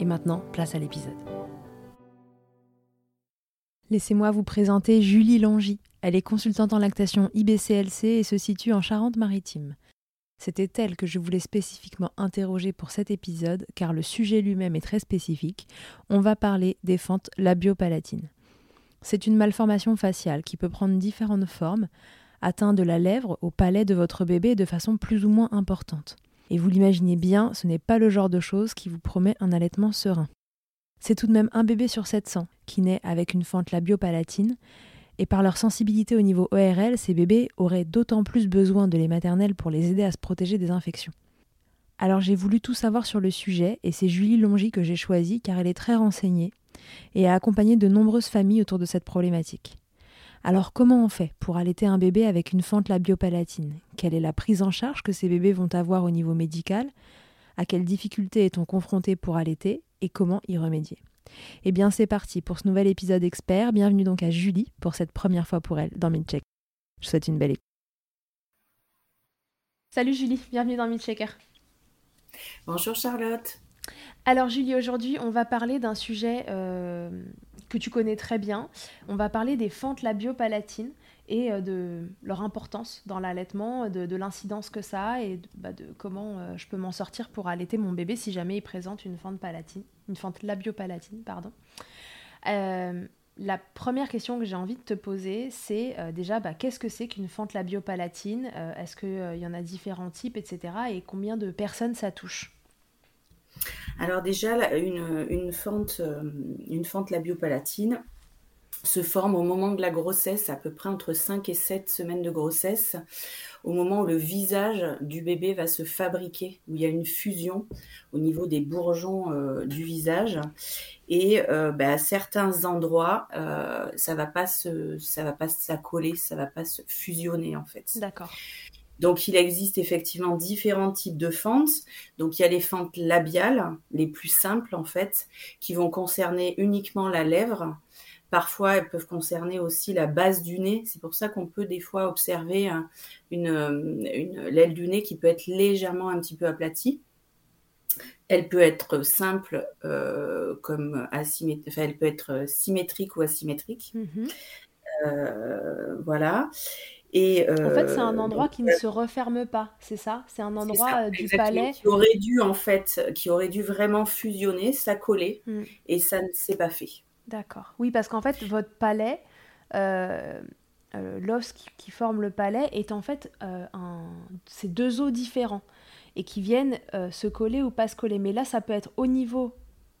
Et maintenant, place à l'épisode. Laissez-moi vous présenter Julie Langy. Elle est consultante en lactation IBCLC et se situe en Charente-Maritime. C'était elle que je voulais spécifiquement interroger pour cet épisode, car le sujet lui-même est très spécifique. On va parler des fentes labiopalatines. C'est une malformation faciale qui peut prendre différentes formes, atteint de la lèvre au palais de votre bébé de façon plus ou moins importante. Et vous l'imaginez bien, ce n'est pas le genre de chose qui vous promet un allaitement serein. C'est tout de même un bébé sur 700 qui naît avec une fente labiopalatine, et par leur sensibilité au niveau ORL, ces bébés auraient d'autant plus besoin de lait maternel pour les aider à se protéger des infections. Alors j'ai voulu tout savoir sur le sujet et c'est Julie Longy que j'ai choisie car elle est très renseignée et a accompagné de nombreuses familles autour de cette problématique. Alors comment on fait pour allaiter un bébé avec une fente labiopalatine? Quelle est la prise en charge que ces bébés vont avoir au niveau médical? À quelles difficultés est-on confronté pour allaiter? Et comment y remédier? Eh bien, c'est parti pour ce nouvel épisode expert. Bienvenue donc à Julie pour cette première fois pour elle dans Midcheck. Je souhaite une belle écoute. Salut Julie, bienvenue dans Midchecker. Bonjour Charlotte. Alors Julie, aujourd'hui on va parler d'un sujet euh, que tu connais très bien. On va parler des fentes labiopalatines et euh, de leur importance dans l'allaitement, de, l'incidence que ça a et de, bah, comment euh, je peux m'en sortir pour allaiter mon bébé si jamais il présente une fente palatine, une fente labiopalatine, pardon. Euh, la première question que j'ai envie de te poser, c'est déjà bah, qu'est-ce que c'est qu'une fente labiopalatine? Est-ce qu'il y en a différents types, etc. Et combien de personnes ça touche? Alors déjà, une, une, fente, une fente labiopalatine, se forme au moment de la grossesse, à peu près entre 5 et 7 semaines de grossesse, au moment où le visage du bébé va se fabriquer, où il y a une fusion au niveau des bourgeons euh, du visage. Et euh, bah, à certains endroits, euh, ça va pas se, ça va pas s'accoler, ça va pas se fusionner en fait. D'accord. Donc il existe effectivement différents types de fentes. Donc il y a les fentes labiales, les plus simples en fait, qui vont concerner uniquement la lèvre Parfois, elles peuvent concerner aussi la base du nez. C'est pour ça qu'on peut des fois observer une, l'aile du nez qui peut être légèrement un petit peu aplatie. Elle peut être simple euh, comme asymétrique, enfin, elle peut être symétrique ou asymétrique. Mm-hmm. Euh, voilà. Et, en fait, c'est un euh, endroit qui ne se referme pas, c'est ça? C'est un endroit du palais? qui aurait dû en fait, qui aurait dû vraiment fusionner, s'accoler, mm. et ça ne s'est pas fait. D'accord. Oui, parce qu'en fait, votre palais, euh, euh, l'os qui, forme le palais, est en fait euh, un... c'est deux os différents et qui viennent se coller ou pas se coller. Mais là, ça peut être au niveau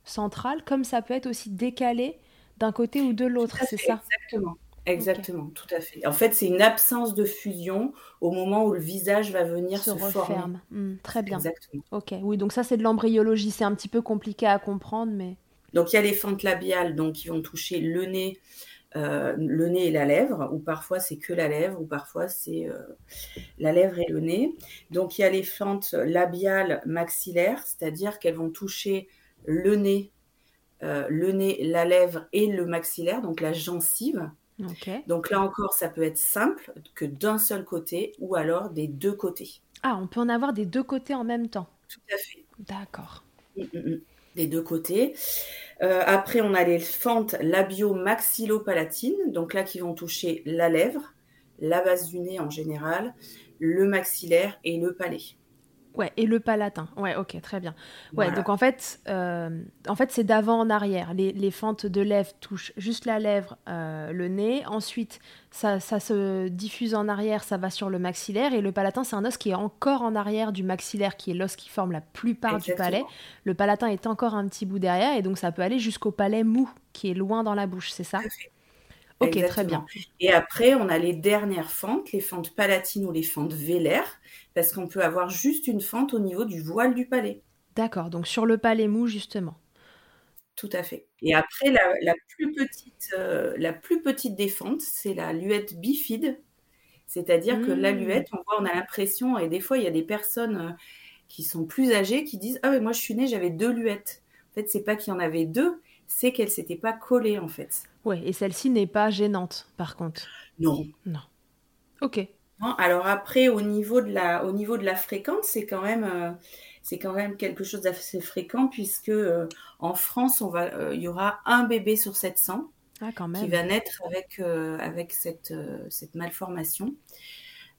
central, comme ça peut être aussi décalé d'un côté ou de l'autre, c'est ça? Exactement. Exactement, tout à fait. En fait, c'est une absence de fusion au moment où le visage va venir se, se. Hmm, très bien. Exactement. Ok, oui, donc ça c'est de l'embryologie, c'est un petit peu compliqué à comprendre, mais. Donc il y a les fentes labiales donc, qui vont toucher le nez, euh, le nez et la lèvre, ou parfois c'est que la lèvre, ou parfois c'est euh, la lèvre et le nez. Donc il y a les fentes labiales maxillaires, c'est-à-dire qu'elles vont toucher le nez le nez, la lèvre et le maxillaire, donc la gencive. Donc là encore, ça peut être simple que d'un seul côté ou alors des deux côtés. Ah, on peut en avoir des deux côtés en même temps. Tout à fait. D'accord. Mm, mm, mm. Des deux côtés. Euh, après, on a les fentes labio-maxillo-palatines, donc là qui vont toucher la lèvre, la base du nez en général, le maxillaire et le palais. Ouais, et le palatin. Ouais, ok, très bien. Ouais, donc en fait, euh, en fait c'est d'avant en arrière. Les, fentes de lèvres touchent juste la lèvre, euh, le nez. Ensuite, ça, se diffuse en arrière, ça va sur le maxillaire. Et le palatin, c'est un os qui est encore en arrière du maxillaire, qui est l'os qui forme la plupart du palais. Le palatin est encore un petit bout derrière, et donc ça peut aller jusqu'au palais mou, qui est loin dans la bouche, c'est ça? Ok, très bien. Et après, on a les dernières fentes, les fentes palatines ou les fentes vélaires parce qu'on peut avoir juste une fente au niveau du voile du palais. D'accord, donc sur le palais mou, justement. Tout à fait. Et après, la, plus, petite, euh, la plus petite des fentes, c'est la luette bifide. C'est-à-dire que la mmh. luette, on voit, on a l'impression, et des fois, il y a des personnes euh, qui sont plus âgées qui disent Ah, mais moi, je suis née, j'avais deux luettes. En fait, c'est pas qu'il y en avait deux, c'est qu'elles s'étaient pas collées, en fait. Oui, et celle-ci n'est pas gênante, par contre. Non. Non. Ok. Alors après, au niveau de la, au niveau de la fréquence, c'est quand même, euh, c'est quand même quelque chose d'assez fréquent puisque euh, en France, on va, euh, il y aura un bébé sur 700 ah, quand même. qui va naître avec avec cette cette malformation.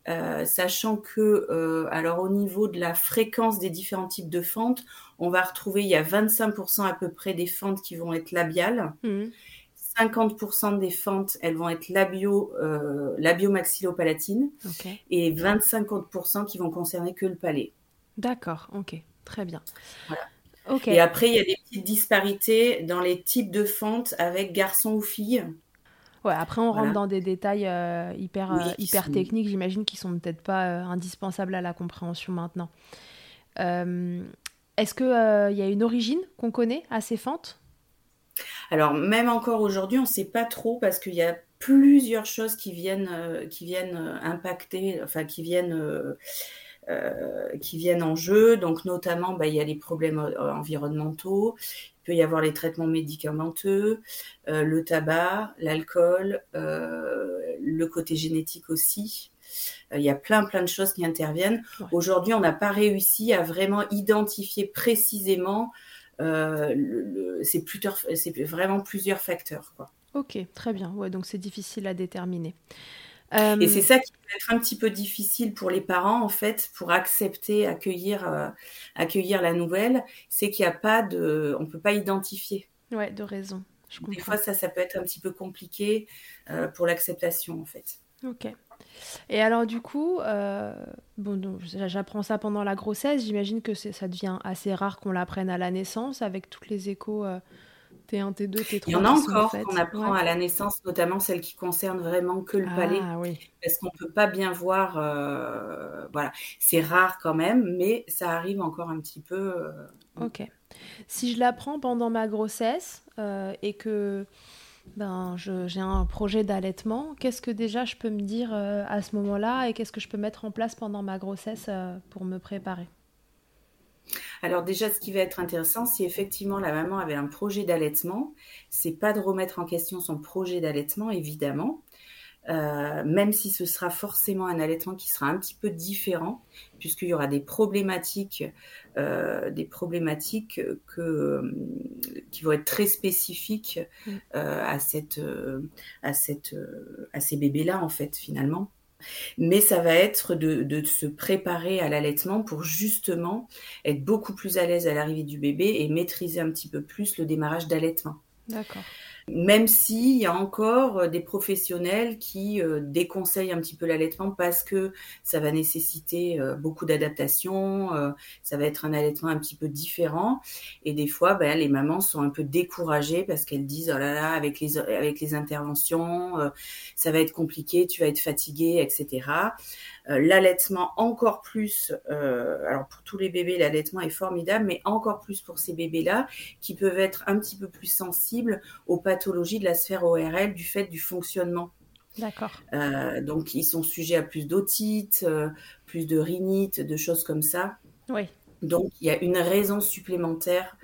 Sachant que, alors au niveau de la fréquence des différents types de fentes, on va retrouver, il y a 25% à peu près des fentes qui vont être labiales. Mmh. 50% des fentes, elles vont être labio, euh, labio-maxillopalatines et 25% qui vont concerner que le palais. D'accord, ok, très bien. Et après, il y a des petites disparités dans les types de fentes avec garçon ou fille. Ouais, après, on rentre dans des détails euh, hyper, euh, hyper techniques, j'imagine, qui sont peut-être pas indispensables à la compréhension maintenant. Est-ce qu'il y a une origine qu'on connaît à ces fentes alors même encore aujourd'hui, on ne sait pas trop parce qu'il y a plusieurs choses qui viennent, euh, qui viennent euh, impacter, enfin qui viennent, euh, qui viennent en jeu. Donc notamment, bah, il y a les problèmes environnementaux, il peut y avoir les traitements médicamenteux, le tabac, l'alcool, le côté génétique aussi. Il y a plein plein de choses qui interviennent. Aujourd'hui, on n'a pas réussi à vraiment identifier précisément euh, c'est c'est vraiment plusieurs facteurs. Quoi. Ok, très bien. Ouais, donc c'est difficile à déterminer. Et c'est ça qui peut être un petit peu difficile pour les parents, en fait, pour accepter, accueillir, euh, accueillir la nouvelle, c'est qu'il n'y a pas de, on peut pas identifier. Ouais, de raison. Je Des fois, ça, ça peut être un petit peu compliqué euh, pour l'acceptation, en fait. Ok. Et alors du coup, euh, bon, j'apprends ça pendant la grossesse. J'imagine que ça devient assez rare qu'on l'apprenne à la naissance avec toutes les échos T1, T2, T3. Il y en a encore qu'on apprend à la naissance, notamment celles qui concernent vraiment que le ah, palais, parce qu'on peut pas bien voir. Euh, voilà, c'est rare quand même, mais ça arrive encore un petit peu. Euh, ok. Si je l'apprends pendant ma grossesse et que ben, j'ai un projet d'allaitement. Qu'est-ce que déjà je peux me dire euh, à ce moment-là et qu'est-ce que je peux mettre en place pendant ma grossesse euh, pour me préparer? Alors déjà, ce qui va être intéressant, si effectivement la maman avait un projet d'allaitement, c'est pas de remettre en question son projet d'allaitement, évidemment, euh, même si ce sera forcément un allaitement qui sera un petit peu différent, puisqu'il y aura des problématiques, euh, des problématiques que, euh, qui vont être très spécifiques mm. à, cette, à, cette, à ces bébés-là, en fait, finalement. Mais ça va être de, se préparer à l'allaitement pour justement être beaucoup plus à l'aise à l'arrivée du bébé et maîtriser un petit peu plus le démarrage d'allaitement. D'accord même s'il y a encore euh, des professionnels qui euh, déconseillent un petit peu l'allaitement parce que ça va nécessiter euh, beaucoup d'adaptation, ça va être un allaitement un petit peu différent. Et des fois, ben, les mamans sont un peu découragées parce qu'elles disent, oh là là, avec les, avec les interventions, ça va être compliqué, tu vas être fatiguée, etc. Euh, l'allaitement encore plus, euh, alors pour tous les bébés, l'allaitement est formidable, mais encore plus pour ces bébés-là qui peuvent être un petit peu plus sensibles aux pathologies de la sphère ORL du fait du fonctionnement. D'accord. Euh, donc ils sont sujets à plus d'otite, plus de rhinite, de choses comme ça. Oui. Donc il y a une raison supplémentaire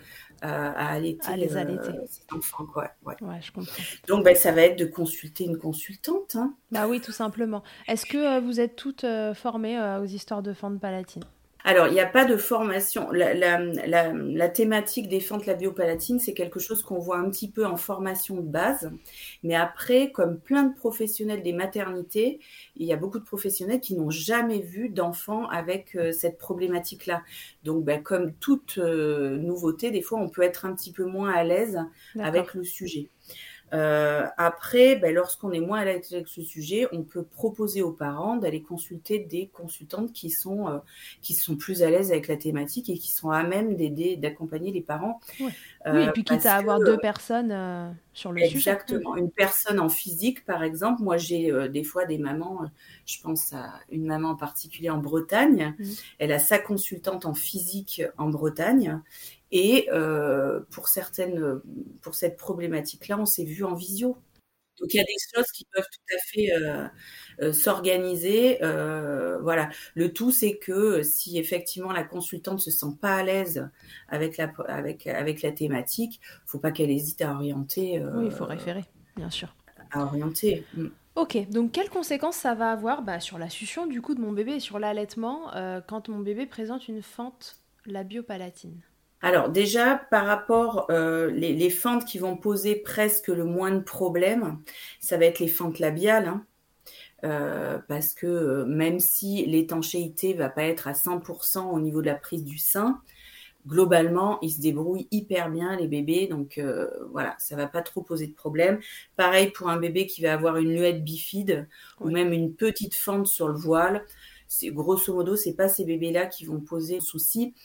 à, allaiter, les allaiter. enfants. Quoi. Ouais. je comprends. Donc, ben, ça va être de consulter une consultante. Hein. Bah oui, tout simplement. Est-ce que vous êtes toutes formées aux histoires de fentes palatines alors, il n'y a pas de formation. La, thématique des fentes labiopalatines, c'est quelque chose qu'on voit un petit peu en formation de base. Mais après, comme plein de professionnels des maternités, il y a beaucoup de professionnels qui n'ont jamais vu d'enfants avec euh, cette problématique-là. Donc, ben, comme toute euh, nouveauté, des fois, on peut être un petit peu moins à l'aise avec le sujet. Euh, après, ben, lorsqu'on est moins à l'aise avec ce sujet, on peut proposer aux parents d'aller consulter des consultantes qui sont, euh, qui sont plus à l'aise avec la thématique et qui sont à même d'aider, d'accompagner les parents. oui, et puis quitte à avoir deux personnes euh, sur le sujet. Exactement. Une personne en physique, par exemple. Moi, j'ai des fois des mamans, je pense à une maman en particulier en Bretagne. Mmh. Elle a sa consultante en physique en Bretagne. Et euh, pour certaines, pour cette problématique-là, on s'est vu en visio. Donc il y a des choses qui peuvent tout à fait euh, euh, s'organiser. voilà. Le tout, c'est que si effectivement la consultante se sent pas à l'aise avec la avec avec la thématique, faut pas qu'elle hésite à orienter. oui, il faut référer, bien sûr. À orienter. Mm. Ok, donc quelles conséquences ça va avoir bah, sur la succion du coup de mon bébé et sur l'allaitement quand mon bébé présente une fente labiopalatine alors déjà, par rapport euh, les, fentes qui vont poser presque le moins de problèmes, ça va être les fentes labiales. Hein. Euh, parce que euh, même si l'étanchéité va pas être à 100% au niveau de la prise du sein, globalement, ils se débrouillent hyper bien les bébés, donc voilà, ça va pas trop poser de problème. Pareil pour un bébé qui va avoir une luette bifide ou même une petite fente sur le voile, c'est grosso modo, c'est pas ces bébés-là qui vont poser souci.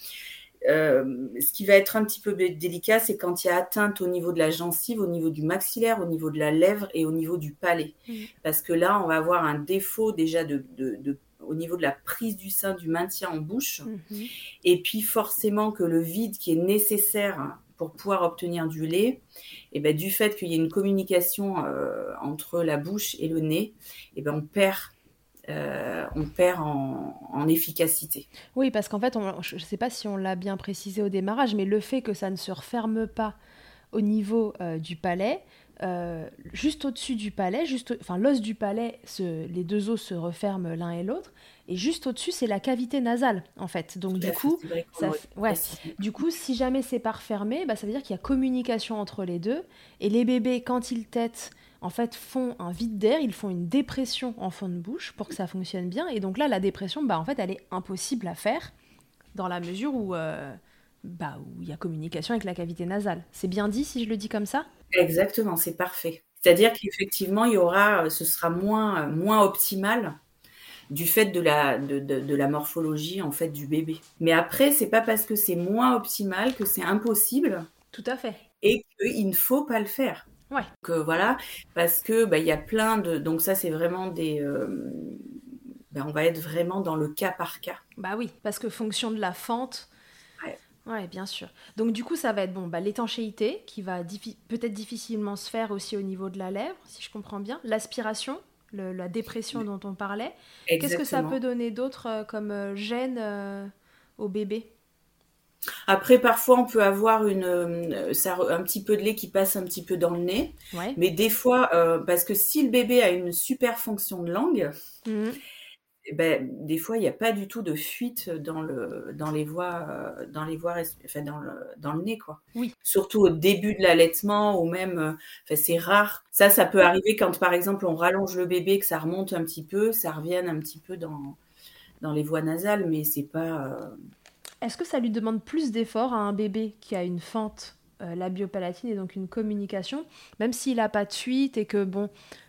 Euh, ce qui va être un petit peu délicat, c'est quand il y a atteinte au niveau de la gencive, au niveau du maxillaire, au niveau de la lèvre et au niveau du palais. Mmh. Parce que là, on va avoir un défaut déjà de, au niveau de la prise du sein, du maintien en bouche. Mmh. Et puis forcément que le vide qui est nécessaire pour pouvoir obtenir du lait, et eh ben, du fait qu'il y ait une communication euh, entre la bouche et le nez, et eh ben, on perd euh, on perd en, efficacité. Oui, parce qu'en fait, je ne sais pas si on l'a bien précisé au démarrage, mais le fait que ça ne se referme pas au niveau euh, du palais, euh, juste au-dessus du palais, juste, enfin l'os du palais, les deux os se referment l'un et l'autre, et juste au-dessus c'est la cavité nasale en fait. Donc du coup, ouais, du coup, si jamais c'est pas refermé, bah, ça veut dire qu'il y a communication entre les deux, et les bébés quand ils têtent en fait, font un vide d'air, ils font une dépression en fond de bouche pour que ça fonctionne bien. Et donc là, la dépression, bah, en fait, elle est impossible à faire dans la mesure où euh, bah, où il y a communication avec la cavité nasale. C'est bien dit si je le dis comme ça? Exactement, c'est parfait. C'est-à-dire qu'effectivement, il y aura, ce sera moins, moins optimal du fait de la, de, de, la morphologie en fait du bébé. Mais après, c'est pas parce que c'est moins optimal que c'est impossible. Tout à fait. Et qu'il ne faut pas le faire. Ouais. Que voilà, parce que bah, il y a plein de, donc ça c'est vraiment des, euh, bah, on va être vraiment dans le cas par cas. Bah oui, parce que fonction de la fente. Ouais. bien sûr. Donc du coup, ça va être bon, bah, l'étanchéité qui va peut-être difficilement se faire aussi au niveau de la lèvre, si je comprends bien. L'aspiration, la dépression dont on parlait. Qu'est-ce que ça peut donner d'autre euh, comme euh, gêne au bébé? Après, parfois, on peut avoir une, euh, un petit peu de lait qui passe un petit peu dans le nez. Mais des fois, euh, parce que si le bébé a une super fonction de langue, mmh. eh ben, des fois, il n'y a pas du tout de fuite dans, le, dans les voies, euh, dans les voies, enfin, dans le, dans le nez, quoi. Oui. Surtout au début de l'allaitement ou même, enfin, c'est rare. Ça, ça peut arriver quand, par exemple, on rallonge le bébé, que ça remonte un petit peu, ça revienne un petit peu dans, dans les voies nasales, mais c'est pas est-ce que ça lui demande plus d'efforts à un bébé qui a une fente euh, labiopalatine et donc une communication, même s'il n'a pas de suite et que, bon,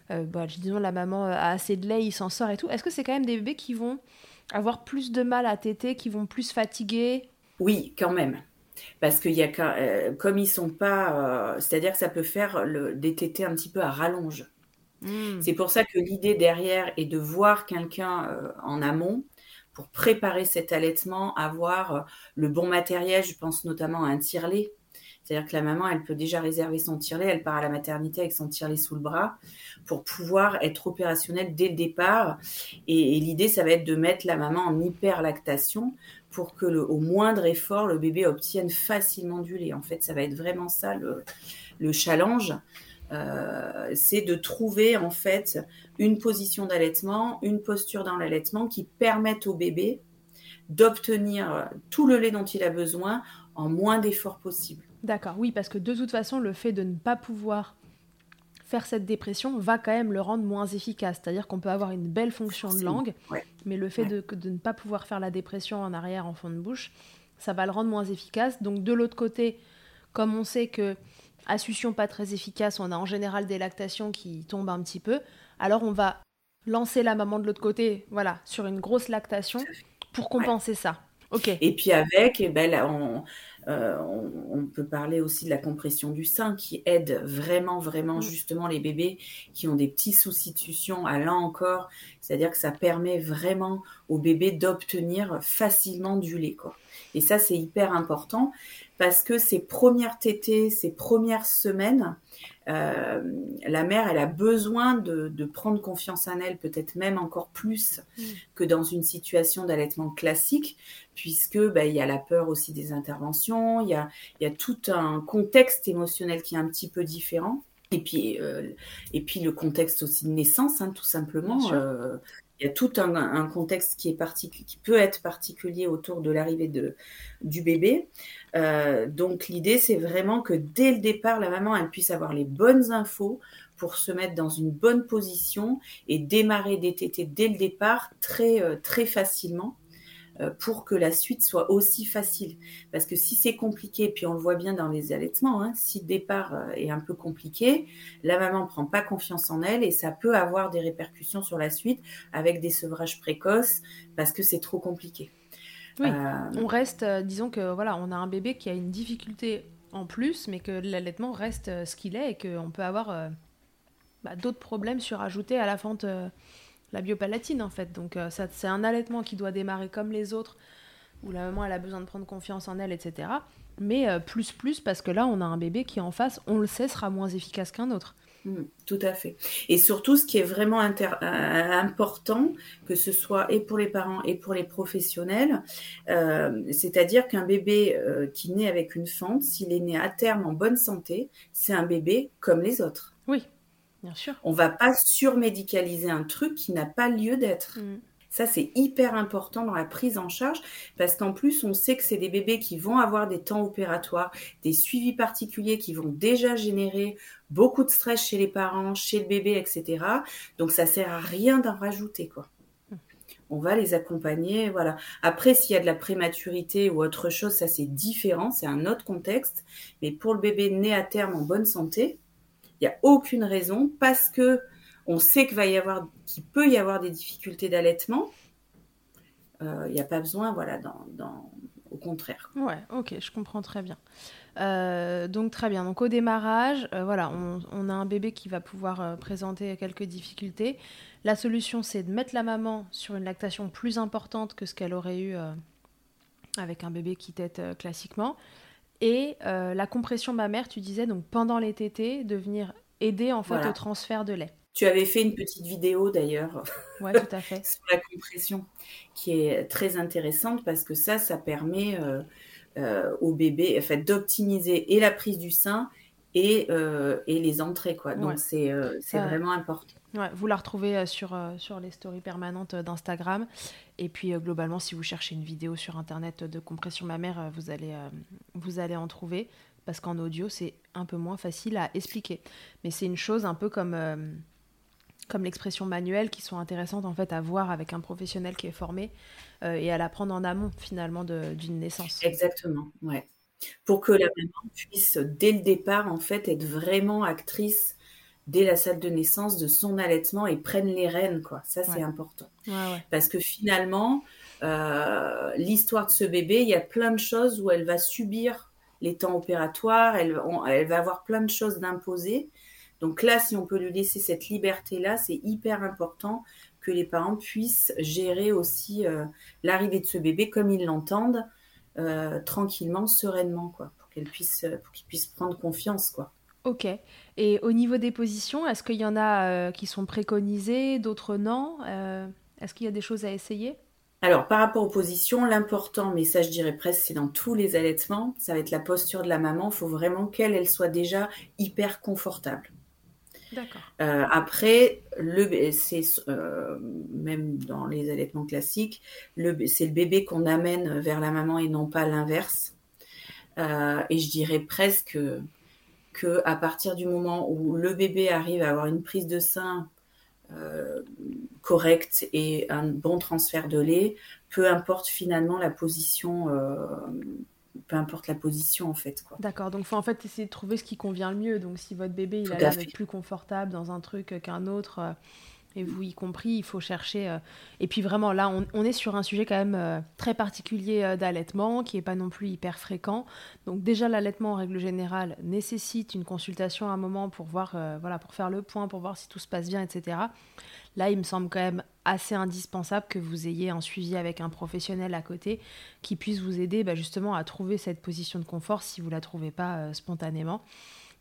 euh, bah, disons la maman a assez de lait, il s'en sort et tout, est-ce que c'est quand même des bébés qui vont avoir plus de mal à téter, qui vont plus fatiguer? Oui, quand même. Parce qu'il y a euh, comme ils sont pas, c'est-à-dire que ça peut faire le, des tétés un petit peu à rallonge. Hmm. C'est pour ça que l'idée derrière est de voir quelqu'un en amont pour préparer cet allaitement, avoir euh, le bon matériel. Je pense notamment à un tire-lait C'est-à-dire que la maman, elle peut déjà réserver son tirelet, elle part à la maternité avec son tirelet sous le bras pour pouvoir être opérationnelle dès le départ. Et, l'idée, ça va être de mettre la maman en hyperlactation pour que le, au moindre effort, le bébé obtienne facilement du lait. En fait, ça va être vraiment ça le, le challenge. Euh, c'est de trouver en fait une position d'allaitement, une posture dans l'allaitement qui permette au bébé d'obtenir tout le lait dont il a besoin en moins d'efforts possible. D'accord, oui, parce que de toute façon, le fait de ne pas pouvoir faire cette dépression va quand même le rendre moins efficace. C'est-à-dire qu'on peut avoir une belle fonction de langue, mais le fait de, de, ne pas pouvoir faire la dépression en arrière, en fond de bouche, ça va le rendre moins efficace. Donc de l'autre côté, comme on sait que Assution pas très efficace, on a en général des lactations qui tombent un petit peu. Alors on va lancer la maman de l'autre côté, voilà, sur une grosse lactation pour compenser ça. Ok. Et puis avec, eh ben, euh, on, on, peut parler aussi de la compression du sein qui aide vraiment, vraiment mm. justement les bébés qui ont des petits succion à là encore. C'est-à-dire que ça permet vraiment aux bébés d'obtenir facilement du lait. Quoi. Et ça, c'est hyper important parce que ces premières tétées, ces premières semaines, euh, la mère, elle a besoin de, prendre confiance en elle, peut-être même encore plus mm. que dans une situation d'allaitement classique, puisque bah, il y a la peur aussi des interventions, il y a, y a tout un contexte émotionnel qui est un petit peu différent. Et puis, euh, et puis le contexte aussi de naissance, hein, tout simplement. Euh, il y a tout un, contexte qui, est qui peut être particulier autour de l'arrivée du bébé. Euh, donc l'idée, c'est vraiment que dès le départ, la maman, elle puisse avoir les bonnes infos pour se mettre dans une bonne position et démarrer des tétés dès le départ très, euh, très facilement pour que la suite soit aussi facile. Parce que si c'est compliqué, puis on le voit bien dans les allaitements, hein, si le départ euh, est un peu compliqué, la maman prend pas confiance en elle et ça peut avoir des répercussions sur la suite avec des sevrages précoces parce que c'est trop compliqué. Oui, euh, on reste, disons que voilà, on a un bébé qui a une difficulté en plus, mais que l'allaitement reste ce qu'il est et qu'on peut avoir bah, d'autres problèmes surajoutés à la fente la biopalatine en fait. Donc euh, ça, c'est un allaitement qui doit démarrer comme les autres, où la maman elle a besoin de prendre confiance en elle, etc. Mais euh, plus plus parce que là on a un bébé qui en face, on le sait, sera moins efficace qu'un autre. Mmh, tout à fait. Et surtout, ce qui est vraiment euh, important, que ce soit et pour les parents et pour les professionnels, c'est-à-dire qu'un bébé qui naît avec une fente, s'il est né à terme en bonne santé, c'est un bébé comme les autres. Oui, Bien sûr. On va pas surmédicaliser un truc qui n'a pas lieu d'être. Mm. Ça, c'est hyper important dans la prise en charge parce qu'en plus, on sait que c'est des bébés qui vont avoir des temps opératoires, des suivis particuliers qui vont déjà générer beaucoup de stress chez les parents, chez le bébé, etc. Donc, ça sert à rien d'en rajouter, quoi. Mm. On va les accompagner, voilà. Après, s'il y a de la prématurité ou autre chose, ça c'est différent, c'est un autre contexte. Mais pour le bébé né à terme en bonne santé, il n'y a aucune raison parce que on sait qu'il va y avoir, qu'il peut y avoir des difficultés d'allaitement. Euh, il n'y a pas besoin, voilà, au contraire. Ouais, ok, je comprends très bien. Euh, donc très bien. Donc au démarrage, euh, voilà, on, a un bébé qui va pouvoir présenter quelques difficultés. La solution, c'est de mettre la maman sur une lactation plus importante que ce qu'elle aurait eu avec un bébé qui tète classiquement. Et euh, la compression mammaire, tu disais, donc pendant les tétés, de venir aider en fait au transfert de lait. Tu avais fait une petite vidéo d'ailleurs ouais, tout à fait. sur la compression qui est très intéressante parce que ça, ça permet euh, euh, au bébé en fait, d'optimiser et la prise du sein et, et les entrées. Quoi. Donc c'est vraiment important vous la retrouvez euh, sur, euh, sur les stories permanentes euh, d'Instagram. Et puis globalement, si vous cherchez une vidéo sur Internet de compression mammaire, vous allez, vous allez en trouver. Parce qu'en audio, c'est un peu moins facile à expliquer. Mais c'est une chose un peu comme, comme l'expression manuelle qui sont intéressantes en fait à voir avec un professionnel qui est formé et à l'apprendre en amont finalement d'une naissance. Exactement, ouais. Pour que la maman puisse dès le départ en fait être vraiment actrice dès la salle de naissance de son allaitement et prennent les rênes, quoi. Ça, c'est important. Parce que finalement, euh, l'histoire de ce bébé, il y a plein de choses où elle va subir les temps opératoires, elle, elle va avoir plein de choses d'imposer. Donc là, si on peut lui laisser cette liberté-là, c'est hyper important que les parents puissent gérer aussi euh, l'arrivée de ce bébé comme ils l'entendent, euh, tranquillement, sereinement, quoi, pour qu'elle puisse, pour qu'il puisse prendre confiance, quoi. Ok. Et au niveau des positions, est-ce qu'il y en a qui sont préconisées, d'autres non Est-ce qu'il y a des choses à essayer? Alors, par rapport aux positions, l'important, mais ça je dirais presque, c'est dans tous les allaitements, ça va être la posture de la maman. Il faut vraiment qu'elle elle soit déjà hyper confortable. Euh, après, le, c'est euh, même dans les allaitements classiques, le, c'est le bébé qu'on amène vers la maman et non pas l'inverse. Euh, et je dirais presque que à partir du moment où le bébé arrive à avoir une prise de sein euh, correcte et un bon transfert de lait, peu importe finalement la position, euh, peu importe la position en fait. D'accord, donc faut en fait essayer de trouver ce qui convient le mieux. Donc si votre bébé il a l'air plus confortable dans un truc qu'un autre, euh, et vous y compris, il faut chercher. Euh, et puis vraiment, là, on, est sur un sujet quand même euh, très particulier euh, d'allaitement, qui n'est pas non plus hyper fréquent. Donc déjà, l'allaitement, en règle générale, nécessite une consultation à un moment pour voir, voilà, pour faire le point, pour voir si tout se passe bien, etc. Là, il me semble quand même assez indispensable que vous ayez un suivi avec un professionnel à côté qui puisse vous aider bah, justement à trouver cette position de confort si vous la trouvez pas spontanément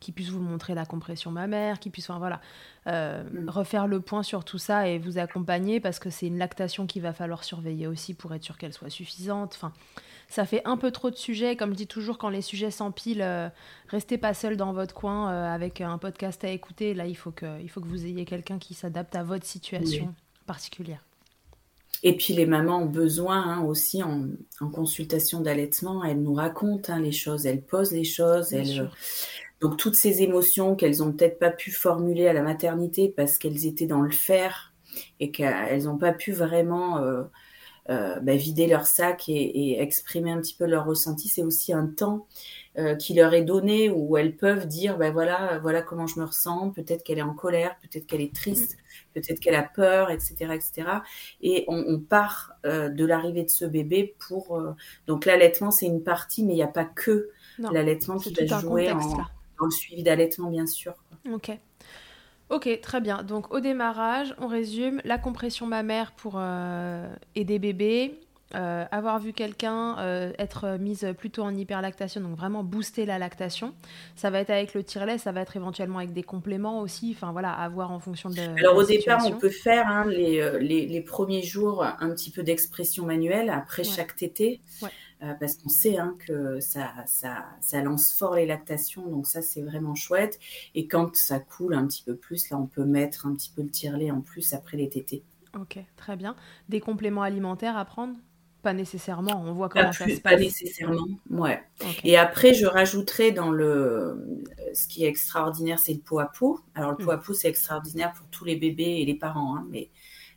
qui puisse vous montrer la compression mammaire, qui puisse voilà, euh, mm. refaire le point sur tout ça et vous accompagner parce que c'est une lactation qu'il va falloir surveiller aussi pour être sûr qu'elle soit suffisante. Enfin, ça fait un peu trop de sujets. Comme je dis toujours, quand les sujets s'empilent, euh, restez pas seul dans votre coin euh, avec un podcast à écouter. Là, il faut que, il faut que vous ayez quelqu'un qui s'adapte à votre situation particulière. Et puis les mamans ont besoin hein, aussi en, consultation d'allaitement, elles nous racontent hein, les choses, elles posent les choses, elles, donc toutes ces émotions qu'elles ont peut-être pas pu formuler à la maternité parce qu'elles étaient dans le faire et qu'elles n'ont pas pu vraiment euh, euh, bah, vider leur sac et, exprimer un petit peu leur ressenti, c'est aussi un temps euh, qui leur est donné où elles peuvent dire ben voilà voilà comment je me ressens peut-être qu'elle est en colère peut-être qu'elle est triste mm. peut-être qu'elle a peur etc etc et on, part de l'arrivée de ce bébé pour donc l'allaitement c'est une partie mais il n'y a pas que l'allaitement qui va jouer en, le suivi d'allaitement, bien sûr. Ok. Ok, très bien. Donc au démarrage, on résume la compression mammaire pour euh, aider bébé, euh, avoir vu quelqu'un euh, être mise plutôt en hyperlactation, donc vraiment booster la lactation. Ça va être avec le tire-lait, ça va être éventuellement avec des compléments aussi, enfin voilà, à voir en fonction de. Alors au départ, on peut faire hein, les, les, premiers jours un petit peu d'expression manuelle après chaque tété. Ouais. Euh, parce qu'on sait hein, que ça, ça, ça, lance fort les lactations, donc ça c'est vraiment chouette. Et quand ça coule un petit peu plus, là on peut mettre un petit peu le tire-lait en plus après les tétés. Ok, très bien. Des compléments alimentaires à prendre? Pas nécessairement, on voit comment ça se passe. Pas nécessairement, ouais. Et après je rajouterai dans le... Ce qui est extraordinaire, c'est le pot à pot. Alors le pot à pot c'est extraordinaire pour tous les bébés et les parents, hein, mais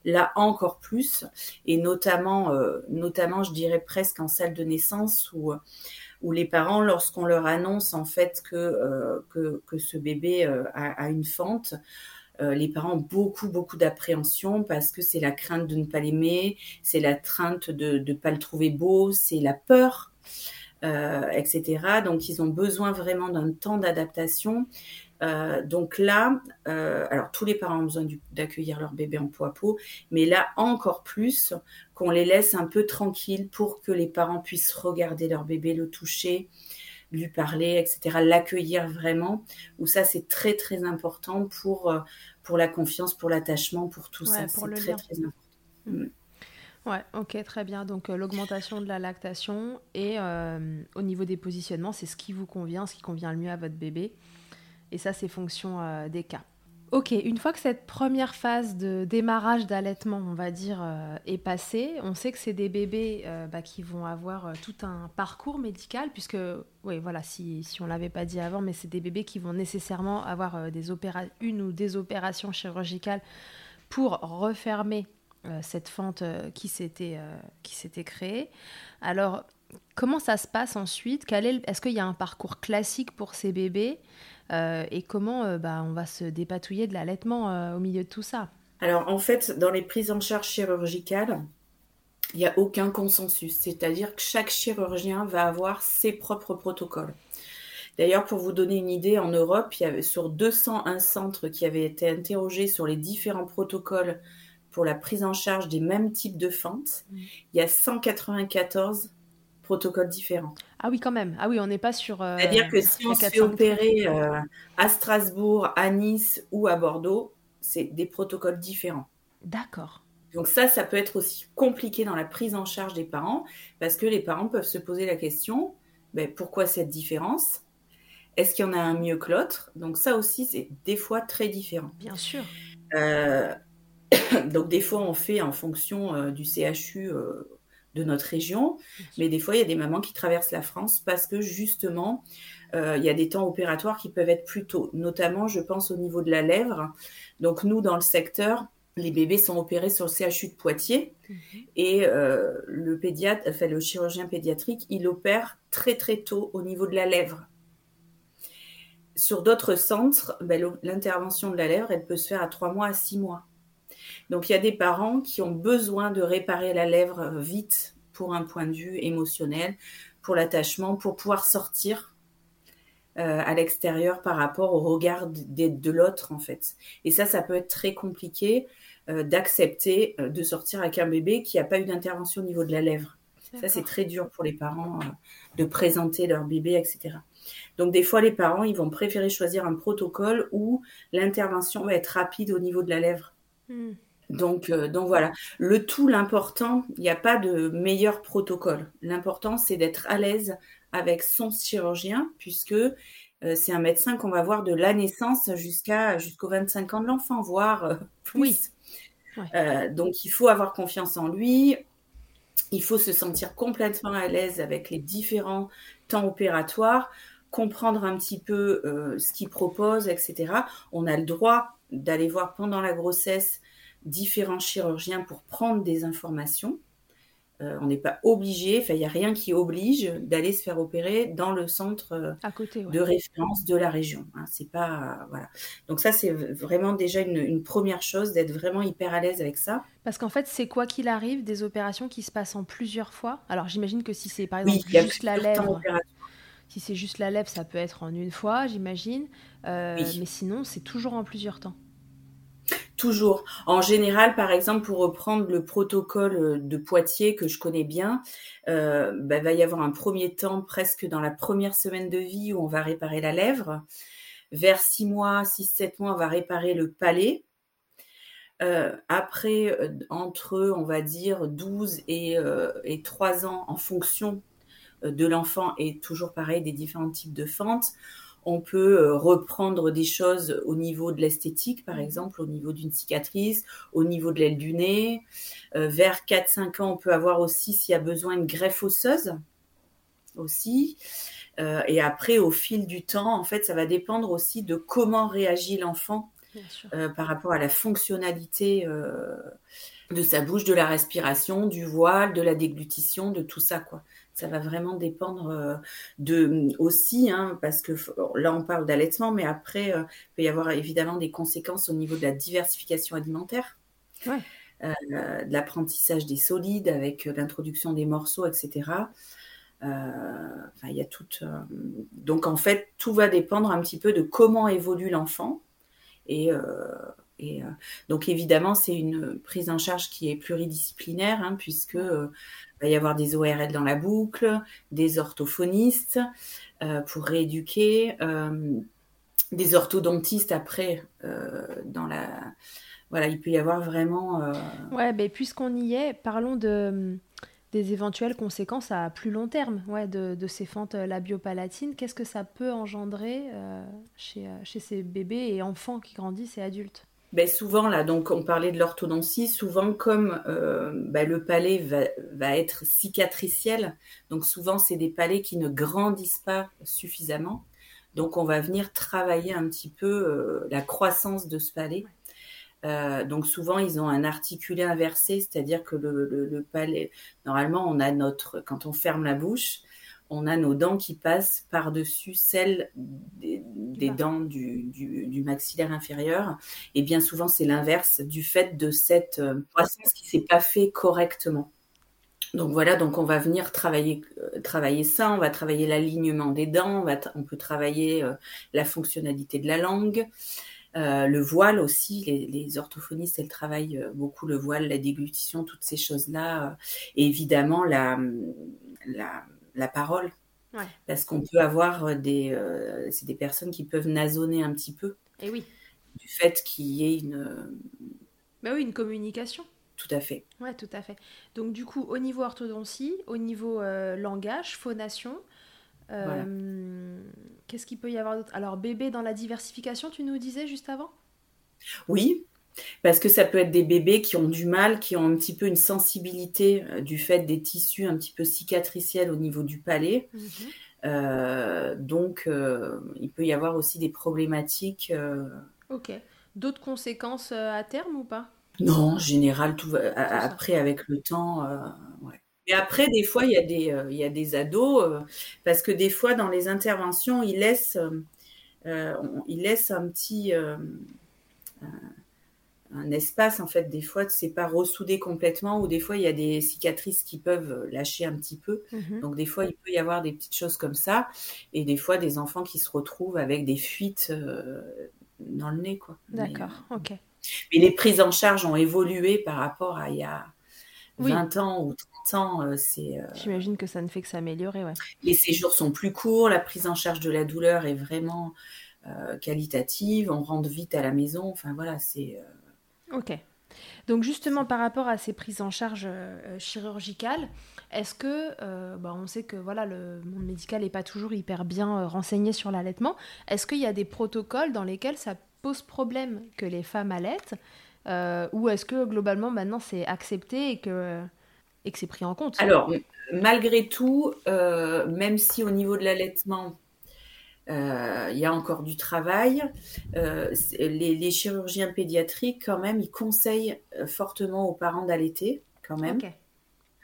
là encore plus, et notamment, euh, notamment, je dirais presque en salle de naissance où où les parents, lorsqu'on leur annonce en fait que euh, que, que, ce bébé euh, a, une fente, les parents ont beaucoup beaucoup d'appréhension parce que c'est la crainte de ne pas l'aimer, c'est la crainte de ne pas le trouver beau, c'est la peur. etc. Donc ils ont besoin vraiment d'un temps d'adaptation. Euh, donc là, euh, alors tous les parents ont besoin d'accueillir leur bébé en peau à peau, mais là encore plus qu'on les laisse un peu tranquilles pour que les parents puissent regarder leur bébé, le toucher, lui parler, etc., l'accueillir vraiment. Où ça c'est très très important pour euh, pour la confiance, pour l'attachement, pour tout ça. C'est très très important. Mm. Ouais, ok, très bien. Donc l'augmentation de la lactation et au niveau des positionnements, c'est ce qui vous convient, ce qui convient le mieux à votre bébé. Et ça, c'est fonction euh, des cas. Ok, une fois que cette première phase de démarrage d'allaitement, on va dire, euh, est passée, on sait que c'est des bébés euh, bah, qui vont avoir tout un parcours médical, puisque, oui, voilà, si, on ne l'avait pas dit avant, mais c'est des bébés qui vont nécessairement avoir une ou des opérations chirurgicales pour refermer cette fente qui s'était créée. Alors, comment ça se passe ensuite? Est-ce qu'il y a un parcours classique pour ces bébés? Et comment euh, bah, on va se dépatouiller de l'allaitement euh, au milieu de tout ça? Alors en fait, dans les prises en charge chirurgicales, il n'y a aucun consensus, c'est-à-dire que chaque chirurgien va avoir ses propres protocoles. D'ailleurs, pour vous donner une idée, en Europe, il y avait sur 201 centres qui avaient été interrogés sur les différents protocoles pour la prise en charge des mêmes types de fentes, mmh. il y a 194 protocoles différents. Ah oui, quand même. Ah oui, on n'est pas sur. C'est-à-dire que si on se fait opérer à Strasbourg, à Nice ou à Bordeaux, c'est des protocoles différents. D'accord. Donc ça, ça peut être aussi compliqué dans la prise en charge des parents parce que les parents peuvent se poser la question ben, pourquoi cette différence? Est-ce qu'il y en a un mieux que l'autre? Donc ça aussi, c'est des fois très différent. Bien sûr. Euh, donc des fois, on fait en fonction euh, du CHU euh, de notre région, mais des fois, il y a des mamans qui traversent la France parce que justement, il y a des temps opératoires qui peuvent être plus tôt, notamment, je pense, au niveau de la lèvre. Donc nous, dans le secteur, les bébés sont opérés sur le CHU de Poitiers mhm. et euh, le pédiatre, enfin le chirurgien pédiatrique, il opère très très tôt au niveau de la lèvre. Sur d'autres centres, ben, l'intervention de la lèvre, elle peut se faire à trois mois à six mois. Donc il y a des parents qui ont besoin de réparer la lèvre vite pour un point de vue émotionnel, pour l'attachement, pour pouvoir sortir euh, à l'extérieur par rapport au regard de, de l'autre en fait. Et ça, ça peut être très compliqué euh, d'accepter euh, de sortir avec un bébé qui n'a pas eu d'intervention au niveau de la lèvre. Ça, c'est très dur pour les parents euh, de présenter leur bébé, etc. Donc, des fois, les parents, ils vont préférer choisir un protocole où l'intervention va être rapide au niveau de la lèvre. Hmm. Donc, donc voilà. Le tout, l'important, il n'y a pas de meilleur protocole. L'important, c'est d'être à l'aise avec son chirurgien, puisque c'est un médecin qu'on va voir de la naissance jusqu'à jusqu'aux 25 ans de l'enfant, voire plus. Oui. Euh, donc il faut avoir confiance en lui. Il faut se sentir complètement à l'aise avec les différents temps opératoires, comprendre un petit peu euh, ce qu'il propose, etc. On a le droit d'aller voir pendant la grossesse différents chirurgiens pour prendre des informations. Euh, on n'est pas obligé, enfin il n'y a rien qui oblige d'aller se faire opérer dans le centre euh, à côté, de référence de la région. Hein. c'est pas voilà. Donc ça c'est vraiment déjà une, première chose d'être vraiment hyper à l'aise avec ça. Parce qu'en fait c'est quoi qu'il arrive des opérations qui se passent en plusieurs fois? Alors j'imagine que si c'est par exemple juste la lèvre. Si c'est juste la lèvre, ça peut être en une fois, j'imagine. Euh, mais sinon, c'est toujours en plusieurs temps. Toujours. En général, par exemple, pour reprendre le protocole euh, de Poitiers que je connais bien, euh, bah, va y avoir un premier temps presque dans la première semaine de vie où on va réparer la lèvre. Vers six mois, six, sept mois, on va réparer le palais. Euh, après, euh, entre, on va dire, 12 et, et 3 ans, en fonction de l'enfant et toujours pareil des différents types de fentes, on peut euh, reprendre des choses au niveau de l'esthétique, par mhm. exemple, au niveau d'une cicatrice, au niveau de l'aile du nez. Euh, vers 4-5 ans, on peut avoir aussi, s'il y a besoin, une greffe osseuse aussi. Euh, et après, au fil du temps, en fait, ça va dépendre aussi de comment réagit l'enfant par rapport à la fonctionnalité de sa bouche, de la respiration, du voile, de la déglutition, de tout ça, quoi. Ça va vraiment dépendre euh, de aussi, hein, parce que là on parle d'allaitement, mais après euh, il peut y avoir évidemment des conséquences au niveau de la diversification alimentaire, euh, de l'apprentissage des solides avec l'introduction des morceaux, etc. Enfin, il y a tout. donc en fait, tout va dépendre un petit peu de comment évolue l'enfant et et donc évidemment, c'est une prise en charge qui est pluridisciplinaire, hein, puisque va y avoir des ORL dans la boucle, des orthophonistes euh, pour rééduquer, euh, des orthodontistes après euh, dans la. Voilà, il peut y avoir vraiment. Ouais, mais puisqu'on y est, parlons de des éventuelles conséquences à plus long terme ouais, de, de ces fentes labiopalatines. Qu'est-ce que ça peut engendrer chez, chez ces bébés et enfants qui grandissent et adultes? Ben souvent là, donc on parlait de l'orthodontie, souvent comme euh, ben, le palais va, va, être cicatriciel, donc souvent c'est des palais qui ne grandissent pas suffisamment, donc on va venir travailler un petit peu euh, la croissance de ce palais. Euh, donc souvent ils ont un articulé inversé, c'est-à-dire que le, le, le, palais, normalement on a notre, quand on ferme la bouche, on a nos dents qui passent par-dessus celles des, dents du, maxillaire inférieur. Et bien souvent, c'est l'inverse du fait de cette euh, croissance qui s'est pas fait correctement. Donc voilà, donc on va venir travailler, euh, travailler ça, on va travailler l'alignement des dents, on, peut travailler euh, la fonctionnalité de la langue, le voile aussi, les, orthophonistes, elles travaillent beaucoup le voile, la déglutition, toutes ces choses-là. et évidemment, la, la, parole. Parce qu'on peut avoir des, c'est des personnes qui peuvent nasonner un petit peu. Et oui. Du fait qu'il y ait une. Bah oui, une communication. Tout à fait. Ouais, tout à fait. Donc du coup, au niveau orthodontie, au niveau langage, phonation, qu'est-ce qu'il peut y avoir d'autre? Alors bébé dans la diversification, tu nous disais juste avant? Oui, parce que ça peut être des bébés qui ont du mal, qui ont un petit peu une sensibilité euh, du fait des tissus un petit peu cicatriciels au niveau du palais. Mhm. Euh, donc, euh, il peut y avoir aussi des problématiques. Ok. D'autres conséquences à terme ou pas? Non, en général, tout va, après, avec le temps, ouais. Et après, des fois, il y a des, il y a des ados, parce que des fois, dans les interventions, ils laissent, ils laissent un petit un espace en fait des fois c'est pas ressoudé complètement ou des fois il y a des cicatrices qui peuvent lâcher un petit peu. Mhm. donc des fois il peut y avoir des petites choses comme ça et des fois des enfants qui se retrouvent avec des fuites euh, dans le nez quoi. D'accord ok. mais les prises en charge ont évolué par rapport à il y a 20 ans ou 30 ans euh, c'est euh, j'imagine que ça ne fait que s'améliorer ouais. les séjours sont plus courts la prise en charge de la douleur est vraiment qualitative on rentre vite à la maison enfin voilà c'est Ok. Donc justement par rapport à ces prises en charge euh, chirurgicales, est-ce que, euh, bah, on sait que voilà le monde médical n'est pas toujours hyper bien euh, renseigné sur l'allaitement, est-ce qu'il y a des protocoles dans lesquels ça pose problème que les femmes allaitent ou est-ce que globalement maintenant c'est accepté et que, et que c'est pris en compte? Alors malgré tout, même si au niveau de l'allaitement il y a encore du travail. Euh, les, chirurgiens pédiatriques, quand même, ils conseillent euh, fortement aux parents d'allaiter, quand même.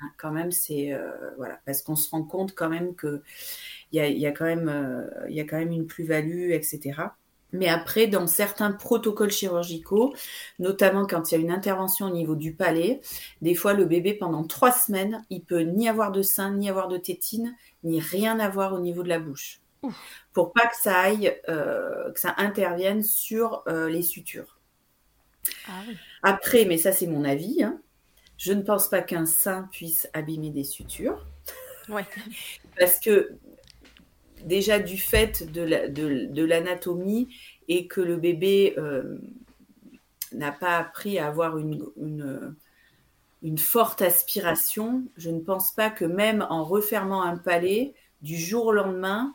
Hein, quand même, c'est voilà, parce qu'on se rend compte quand même que il y a, y a, quand même, il y a quand même une plus-value, etc. Mais après, dans certains protocoles chirurgicaux, notamment quand il y a une intervention au niveau du palais, des fois le bébé pendant trois semaines, il peut ni avoir de sein, ni avoir de tétine, ni rien avoir au niveau de la bouche pour pas que ça aille, euh, que ça intervienne sur euh, les sutures. Ah Après, mais ça c'est mon avis, hein, je ne pense pas qu'un sein puisse abîmer des sutures. Parce que déjà du fait de l'anatomie et que le bébé euh, n'a pas appris à avoir une, une, forte aspiration, je ne pense pas que même en refermant un palais, du jour au lendemain,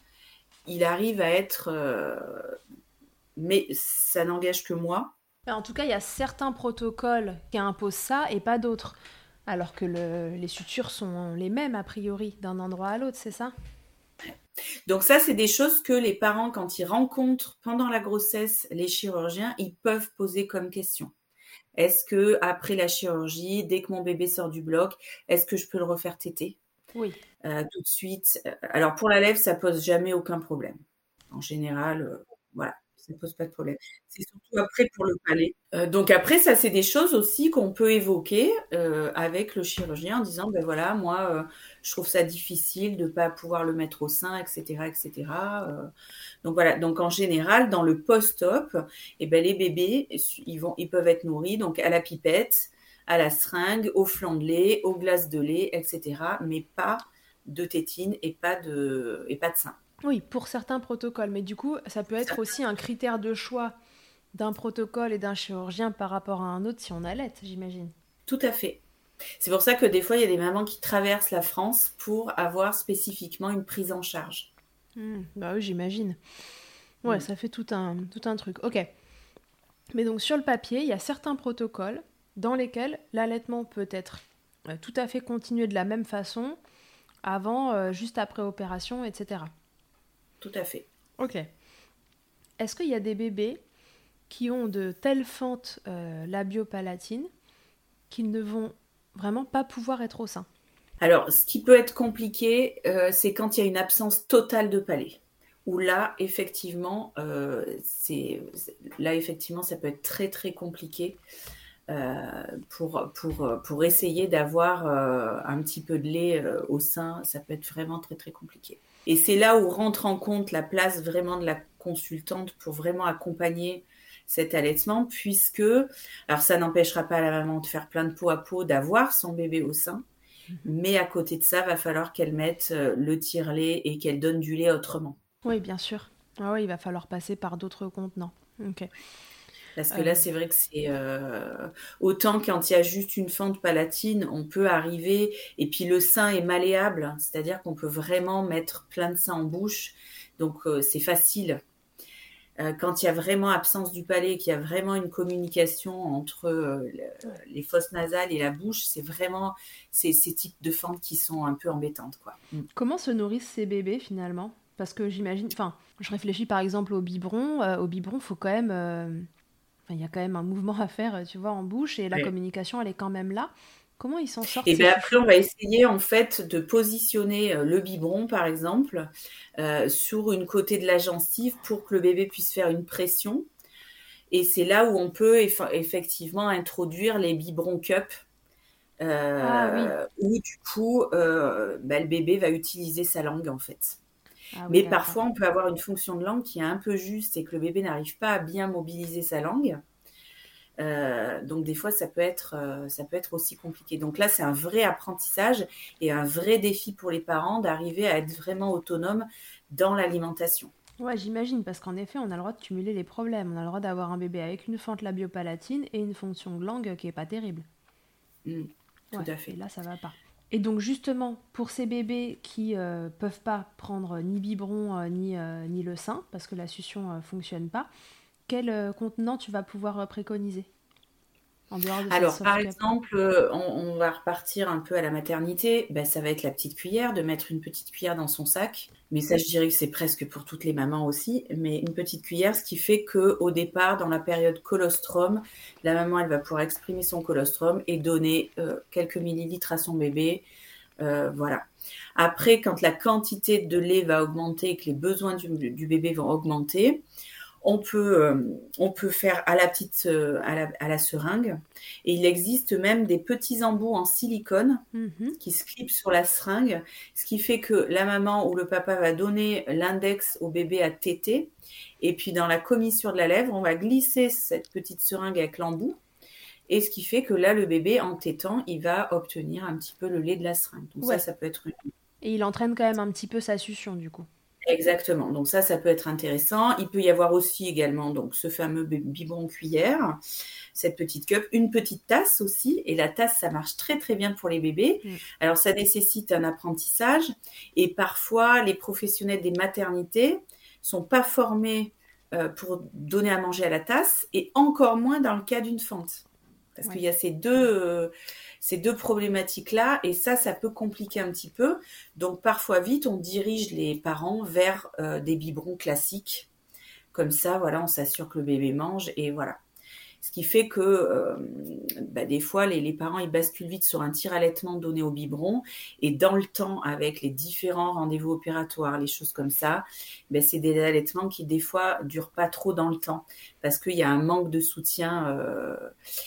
il arrive à être... Euh, mais ça n'engage que moi. En tout cas, il y a certains protocoles qui imposent ça et pas d'autres. Alors que les sutures sont les mêmes a priori d'un endroit à l'autre, c'est ça? Donc ça, c'est des choses que les parents, quand ils rencontrent pendant la grossesse les chirurgiens, ils peuvent poser comme question. Est-ce que après la chirurgie, dès que mon bébé sort du bloc, est-ce que je peux le refaire téter? Oui. Euh, tout de suite. Alors pour la lèvre, ça pose jamais aucun problème. En général, euh, voilà, ça ne pose pas de problème. C'est surtout après pour le palais. Euh, donc après, ça c'est des choses aussi qu'on peut évoquer avec le chirurgien en disant, ben voilà, moi, je trouve ça difficile de pas pouvoir le mettre au sein, etc., etc. donc voilà. Donc en général, dans le post-op, eh ben les bébés, ils vont, ils peuvent être nourris donc à la pipette à la seringue, au flanc de lait, aux glaces de lait, etc. Mais pas de tétine et pas de, et pas de sein. Oui, pour certains protocoles. Mais du coup, ça peut être aussi un critère de choix d'un protocole et d'un chirurgien par rapport à un autre si on allait, j'imagine. Tout à fait. C'est pour ça que des fois, il y a des mamans qui traversent la France pour avoir spécifiquement une prise en charge. Hmm, bah oui, j'imagine. Ouais, hmm. ça fait tout un, tout un truc. Ok. Mais donc sur le papier, il y a certains protocoles dans lesquels l'allaitement peut être euh, tout à fait continué de la même façon avant, euh, juste après opération, etc. Tout à fait. Ok. Est-ce qu'il y a des bébés qui ont de telles fentes euh, labiopalatines qu'ils ne vont vraiment pas pouvoir être au sein? Alors, ce qui peut être compliqué, c'est quand il y a une absence totale de palais. Où là, effectivement, c'est là effectivement, ça peut être très très compliqué. Euh, pour, pour, pour essayer d'avoir euh, un petit peu de lait euh, au sein, ça peut être vraiment très très compliqué. Et c'est là où rentre en compte la place vraiment de la consultante pour vraiment accompagner cet allaitement, puisque, alors ça n'empêchera pas la maman de faire plein de peau à peau, d'avoir son bébé au sein, Mhm. Mais à côté de ça, va falloir qu'elle mette le tire-lait et qu'elle donne du lait autrement. Oui, bien sûr. Ah oui, il va falloir passer par d'autres contenants. Ok. Parce que là, euh. c'est vrai que c'est euh, autant quand il y a juste une fente palatine, on peut arriver et puis le sein est malléable, c'est-à-dire qu'on peut vraiment mettre plein de sein en bouche, donc c'est facile. quand il y a vraiment absence du palais, qu'il y a vraiment une communication entre les fosses nasales et la bouche, c'est vraiment ces, ces types de fentes qui sont un peu embêtantes, quoi. Mm. Comment se nourrissent ces bébés finalement? Parce que j'imagine, enfin, je réfléchis par exemple au biberon. Euh, au biberon, faut quand même, euh, il y a quand même un mouvement à faire, tu vois, en bouche, et la communication, elle est quand même là. Comment ils s'en sortent Et bien après, on va essayer en fait de positionner euh, le biberon, par exemple, sur une côté de la gencive pour que le bébé puisse faire une pression. Et c'est là où on peut effectivement introduire les biberons cup. ah, oui. Où du coup, bah, le bébé va utiliser sa langue en fait. Ah Mais parfois, on peut avoir une fonction de langue qui est un peu juste et que le bébé n'arrive pas à bien mobiliser sa langue. Euh, donc des fois, ça peut être, euh, ça peut être aussi compliqué. Donc là, c'est un vrai apprentissage et un vrai défi pour les parents d'arriver à être vraiment autonome dans l'alimentation. Ouais, j'imagine, parce qu'en effet, on a le droit de cumuler les problèmes. On a le droit d'avoir un bébé avec une fente labiopalatine et une fonction de langue qui est pas terrible. Mmh, tout à fait. Et là, ça va pas. Et donc justement, pour ces bébés qui ne euh, peuvent pas prendre ni biberon euh, ni, euh, ni le sein, parce que la succion ne fonctionne pas, quel contenant tu vas pouvoir préconiser? Alors, par exemple, euh, on, va repartir un peu à la maternité. Ben, ça va être la petite cuillère, de mettre une petite cuillère dans son sac. Mais ça, je dirais que c'est presque pour toutes les mamans aussi. Mais une petite cuillère, ce qui fait que au départ, dans la période colostrum, la maman, elle va pouvoir exprimer son colostrum et donner euh, quelques millilitres à son bébé. Euh, voilà. Après, quand la quantité de lait va augmenter et que les besoins du bébé vont augmenter, on peut, euh, on peut faire à la petite, euh, à, la, seringue. Et il existe même des petits embouts en silicone mhm. qui se clipent sur la seringue, ce qui fait que la maman ou le papa va donner l'index au bébé à téter. Et puis dans la commissure de la lèvre, on va glisser cette petite seringue avec l'embout. Et ce qui fait que là, le bébé, en tétant, il va obtenir un petit peu le lait de la seringue. Donc ça, ça peut être... Et il entraîne quand même un petit peu sa succion, du coup. Exactement. Donc ça, ça peut être intéressant. Il peut y avoir aussi également donc ce fameux biberon cuillère, cette petite cup, une petite tasse aussi. Et la tasse, ça marche très très bien pour les bébés. Mm. Alors ça nécessite un apprentissage et parfois les professionnels des maternités sont pas formés euh, pour donner à manger à la tasse et encore moins dans le cas d'une fente. Parce qu'il y a ces deux, euh, ces deux problématiques-là, et ça, ça peut compliquer un petit peu. Donc parfois vite, on dirige les parents vers euh, des biberons classiques. Comme ça, voilà, on s'assure que le bébé mange, et voilà. Ce qui fait que euh, bah, des fois, les, parents ils basculent vite sur un tir-allaitement donné au biberon. Et dans le temps, avec les différents rendez-vous opératoires, les choses comme ça, bah, c'est des allaitements qui des fois durent pas trop dans le temps parce qu'il y a un manque de soutien euh,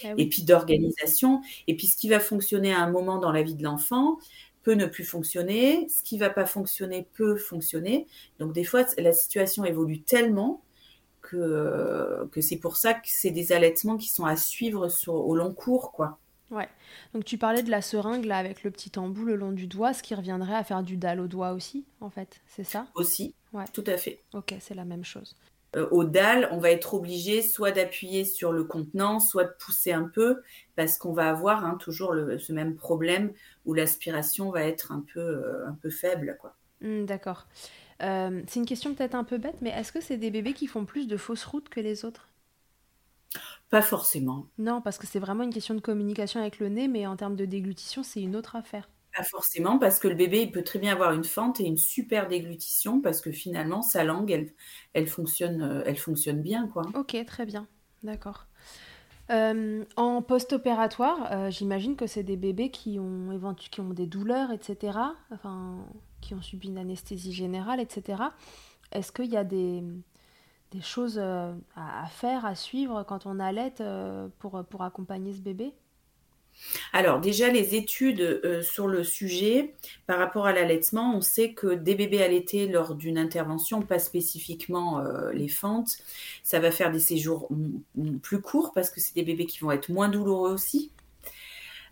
ah et puis d'organisation. Et puis ce qui va fonctionner à un moment dans la vie de l'enfant, peut ne plus fonctionner, ce qui va pas fonctionner peut fonctionner. Donc des fois, la situation évolue tellement que, c'est pour ça que c'est des allaitements qui sont à suivre sur, au long cours, quoi. Ouais. Donc tu parlais de la seringue là avec le petit embout le long du doigt, ce qui reviendrait à faire du dalle au doigt aussi, en fait, c'est ça? Aussi. Ouais. Tout à fait. Ok, c'est la même chose. Euh, au dalle, on va être obligé soit d'appuyer sur le contenant, soit de pousser un peu, parce qu'on va avoir hein, toujours le, ce même problème où l'aspiration va être un peu, euh, un peu faible, quoi. Hmm, d'accord. Euh, c'est une question peut-être un peu bête, mais est-ce que c'est des bébés qui font plus de fausses routes que les autres? Pas forcément. Non, parce que c'est vraiment une question de communication avec le nez, mais en termes de déglutition, c'est une autre affaire. Pas forcément, parce que le bébé, il peut très bien avoir une fente et une super déglutition, parce que finalement, sa langue, elle, elle, fonctionne, euh, elle fonctionne bien. quoi. Ok, très bien. D'accord. Euh, en post-opératoire, j'imagine que c'est des bébés qui ont, qui ont des douleurs, etc. Enfin, qui ont subi une anesthésie générale, etc. Est-ce qu'il y a des, des choses euh, à, faire, à suivre quand on allait euh, pour, pour accompagner ce bébé? Alors déjà les études euh, sur le sujet par rapport à l'allaitement, on sait que des bébés allaités lors d'une intervention, pas spécifiquement les fentes, ça va faire des séjours plus courts parce que c'est des bébés qui vont être moins douloureux aussi.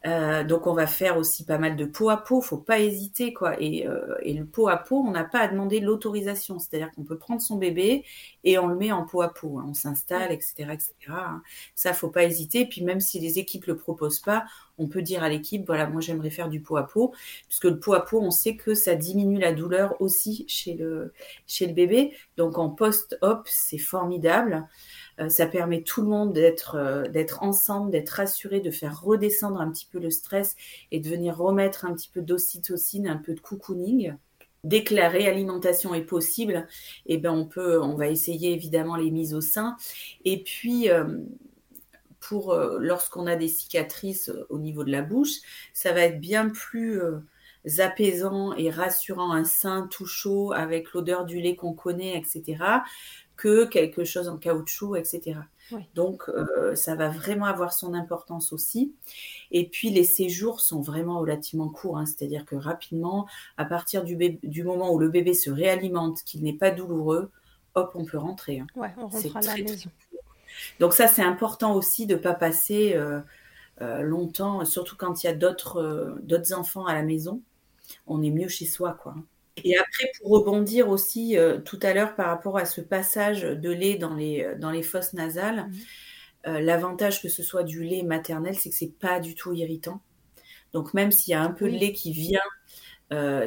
Euh, donc on va faire aussi pas mal de pot à pot, faut pas hésiter quoi. Et, euh, le pot à pot, on n'a pas à demander l'autorisation, c'est-à-dire qu'on peut prendre son bébé et on le met en pot à pot, hein. on s'installe, etc., etc. Hein. Ça faut pas hésiter. Puis même si les équipes le proposent pas, on peut dire à l'équipe voilà moi j'aimerais faire du pot à pot, puisque le pot à pot, on sait que ça diminue la douleur aussi chez le chez le bébé. Donc en post-op, c'est formidable. Euh, ça permet tout le monde d'être euh, d'être ensemble, d'être rassuré, de faire redescendre un petit peu le stress et de venir remettre un petit peu d'ocytocine, un peu de cocooning. Dès que la réalimentation est possible, eh ben on peut, on va essayer évidemment les mises au sein. Et puis euh, pour lorsqu'on a des cicatrices au niveau de la bouche, ça va être bien plus apaisant et rassurant un sein tout chaud avec l'odeur du lait qu'on connaît, etc que quelque chose en caoutchouc, etc. Donc, euh, ça va vraiment avoir son importance aussi. Et puis, les séjours sont vraiment relativement courts, hein. c'est-à-dire que rapidement, à partir du, du, moment où le bébé se réalimente, qu'il n'est pas douloureux, hop, on peut rentrer. Hein. Ouais, on rentre à la maison. Donc ça, c'est important aussi de ne pas passer euh, euh, longtemps, surtout quand il y a d'autres d'autres enfants à la maison. On est mieux chez soi, quoi. Et après, pour rebondir aussi euh, tout à l'heure par rapport à ce passage de lait dans les, euh, dans les fosses nasales, mhm. euh, l'avantage que ce soit du lait maternel, c'est que c'est pas du tout irritant. Donc même s'il y a un peu de lait qui vient,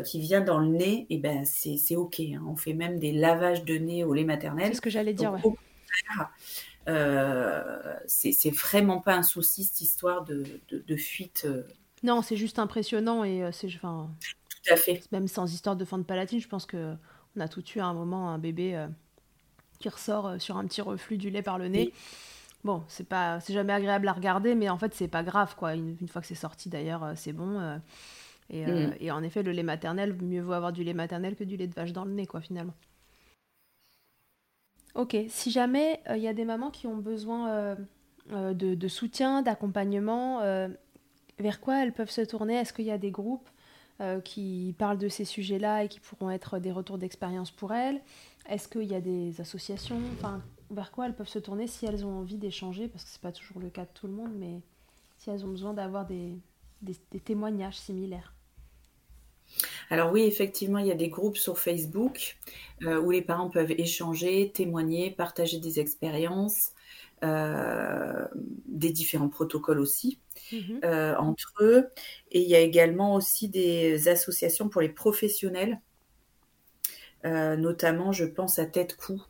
qui vient dans le nez, et eh ben c'est ok. Hein. On fait même des lavages de nez au lait maternel. C'est ce que j'allais dire. ouais. c'est vraiment pas un souci cette histoire de, de, fuite. Non, c'est juste impressionnant et c'est enfin fait. Même sans histoire de fente palatine, je pense que on a tout eu à un moment un bébé euh, qui ressort euh, sur un petit reflux du lait par le nez. Bon, c'est pas, c'est jamais agréable à regarder, mais en fait c'est pas grave quoi. Une, fois que c'est sorti d'ailleurs, euh, c'est bon. Et, mm. et, en effet, le lait maternel, mieux vaut avoir du lait maternel que du lait de vache dans le nez quoi finalement. Ok, si jamais il y a des mamans qui ont besoin de, de, soutien, d'accompagnement, vers quoi elles peuvent se tourner? Est-ce qu'il y a des groupes? Euh, qui parlent de ces sujets-là et qui pourront être des retours d'expérience pour elles Est-ce qu'il y a des associations? Enfin, Vers quoi elles peuvent se tourner si elles ont envie d'échanger? Parce que ce n'est pas toujours le cas de tout le monde, mais si elles ont besoin d'avoir des, des, témoignages similaires. Alors oui, effectivement, il y a des groupes sur Facebook euh, où les parents peuvent échanger, témoigner, partager des expériences. Euh, des différents protocoles aussi mhm. euh, entre eux. Et il y a également aussi des associations pour les professionnels, euh, notamment je pense à Tête Coup.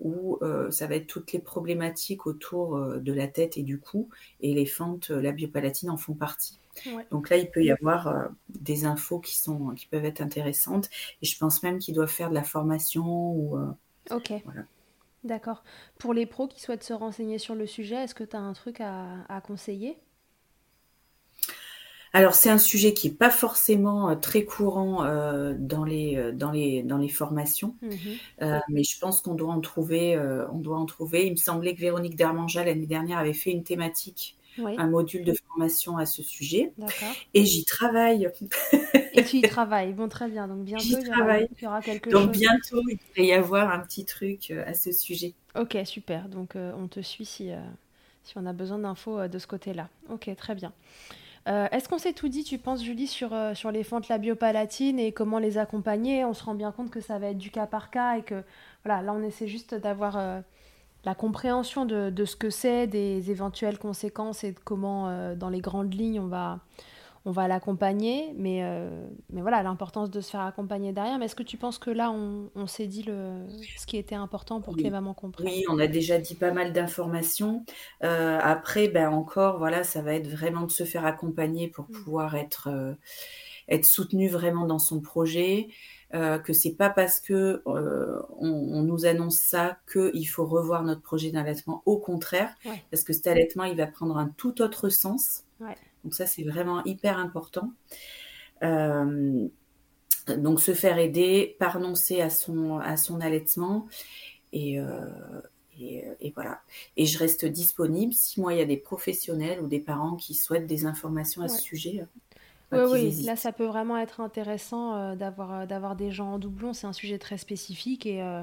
où ça va être toutes les problématiques autour de la tête et du cou, et les fentes, la biopalatine en font partie. Donc là, il peut y avoir des infos qui sont qui peuvent être intéressantes, et je pense même qu'ils doivent faire de la formation ou. ok. Voilà. D'accord. Pour les pros qui souhaitent se renseigner sur le sujet, est-ce que tu as un truc à, conseiller? Alors c'est un sujet qui n'est pas forcément euh, très courant euh, dans, les, euh, dans, les, dans les formations, mhm. mais je pense qu'on doit en trouver. on doit en trouver. Il me semblait que Véronique Darmanja l'année dernière avait fait une thématique un module de formation à ce sujet. Et j'y travaille. Et tu y travailles. Bon, très bien. Donc bientôt, il y, aura, quelque chose. Donc bientôt, il va y avoir un petit truc euh, à ce sujet. Ok, super. Donc euh, on te suit si, euh, si on a besoin d'infos de ce côté-là. Ok, très bien. Est-ce qu'on s'est tout dit, tu penses, Julie, sur, sur les fentes labiopalatines et comment les accompagner? On se rend bien compte que ça va être du cas par cas et que voilà, là, on essaie juste d'avoir la compréhension de, de ce que c'est, des éventuelles conséquences et de comment, euh, dans les grandes lignes, on va, on va l'accompagner. Mais, euh, mais voilà, l'importance de se faire accompagner derrière. Mais est-ce que tu penses que là, on, on s'est dit le, ce qui était important pour que les mamans comprennent? Oui, on a déjà dit pas mal d'informations. Euh, après, ben encore, voilà, ça va être vraiment de se faire accompagner pour mm. pouvoir être, être soutenu vraiment dans son projet. Euh, que c'est pas parce que euh, on, nous annonce ça qu'il faut revoir notre projet d'allaitement. Au contraire, parce que cet allaitement, il va prendre un tout autre sens. Donc ça, c'est vraiment hyper important. Euh, donc se faire aider, prononcer à son à son allaitement et, et, voilà. Et je reste disponible si moi il y a des professionnels ou des parents qui souhaitent des informations à ce sujet. Oui, oui, là ça peut vraiment être intéressant euh, d'avoir, euh, d'avoir des gens en doublon. C'est un sujet très spécifique et, euh,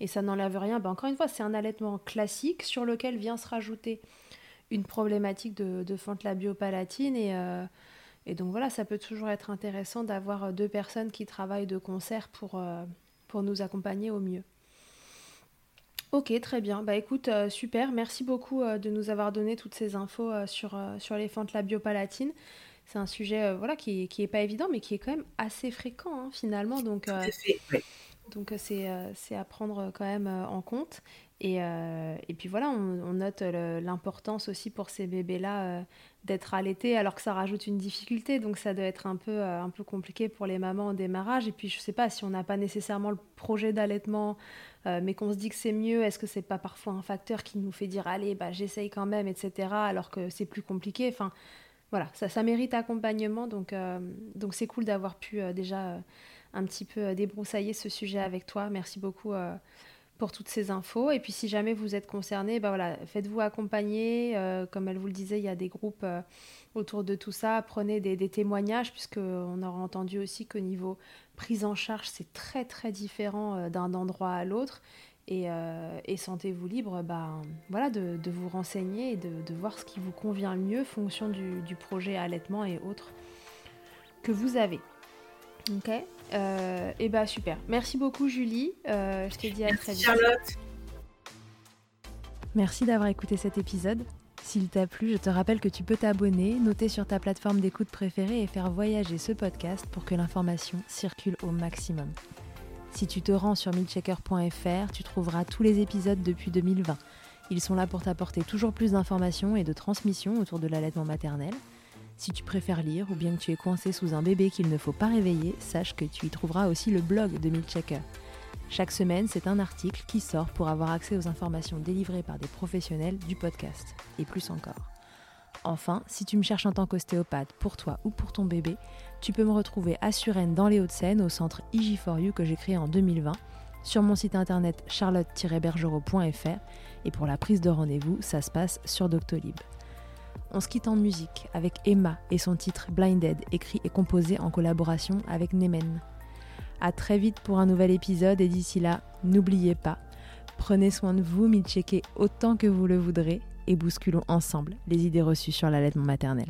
et ça n'enlève rien. Ben, encore une fois, c'est un allaitement classique sur lequel vient se rajouter une problématique de, de fente labiopalatine et, et donc voilà, ça peut toujours être intéressant d'avoir deux personnes qui travaillent de concert pour, pour nous accompagner au mieux. Ok, très bien. Bah écoute, super. Merci beaucoup de nous avoir donné toutes ces infos sur, sur les fentes labiopalatines c'est un sujet euh, voilà, qui, qui est pas évident, mais qui est quand même assez fréquent hein, finalement. Donc, euh, donc euh, c'est, c'est à prendre quand même en compte. Et, et puis voilà, on, note l'importance aussi pour ces bébés-là d'être allaités, alors que ça rajoute une difficulté. Donc ça doit être un peu, un peu compliqué pour les mamans au démarrage. Et puis je sais pas si on n'a pas nécessairement le projet d'allaitement, mais qu'on se dit que c'est mieux, est-ce que c'est pas parfois un facteur qui nous fait dire allez, bah, j'essaye quand même, etc. Alors que c'est plus compliqué. Enfin, voilà, ça, mérite accompagnement. Donc, euh, donc c'est cool d'avoir pu euh, déjà euh, un petit peu débroussailler ce sujet avec toi. Merci beaucoup pour toutes ces infos. Et puis, si jamais vous êtes concerné, ben voilà, faites-vous accompagner. comme elle vous le disait, il y a des groupes autour de tout ça. Prenez des, des témoignages, puisqu'on aura entendu aussi qu'au niveau prise en charge, c'est très très différent d'un endroit à l'autre. Euh, et, sentez-vous libre bah, voilà, de, vous renseigner et de, voir ce qui vous convient le mieux fonction du, projet allaitement et autres que vous avez. Ok? Euh, Et bah super. Merci beaucoup Julie. Euh, je te dis à très vite. Charlotte. Merci d'avoir écouté cet épisode. S'il t'a plu, je te rappelle que tu peux t'abonner, noter sur ta plateforme d'écoute préférée et faire voyager ce podcast pour que l'information circule au maximum. Si tu te rends sur milchecker.fr, tu trouveras tous les épisodes depuis 2020. Ils sont là pour t'apporter toujours plus d'informations et de transmissions autour de l'allaitement maternel. Si tu préfères lire ou bien que tu es coincé sous un bébé qu'il ne faut pas réveiller, sache que tu y trouveras aussi le blog de Milchecker. Chaque semaine, c'est un article qui sort pour avoir accès aux informations délivrées par des professionnels du podcast, et plus encore. Enfin, si tu me cherches en tant qu'ostéopathe pour toi ou pour ton bébé, tu peux me retrouver à Suresnes dans les Hauts-de-Seine au centre IG4U que j'ai créé en 2020, sur mon site internet charlotte-bergerot.fr et pour la prise de rendez-vous, ça se passe sur Doctolib. On se quitte en musique avec Emma et son titre Blinded, écrit et composé en collaboration avec Nemen. A très vite pour un nouvel épisode et d'ici là, n'oubliez pas, prenez soin de vous, checker autant que vous le voudrez et bousculons ensemble les idées reçues sur l'allaitement maternel.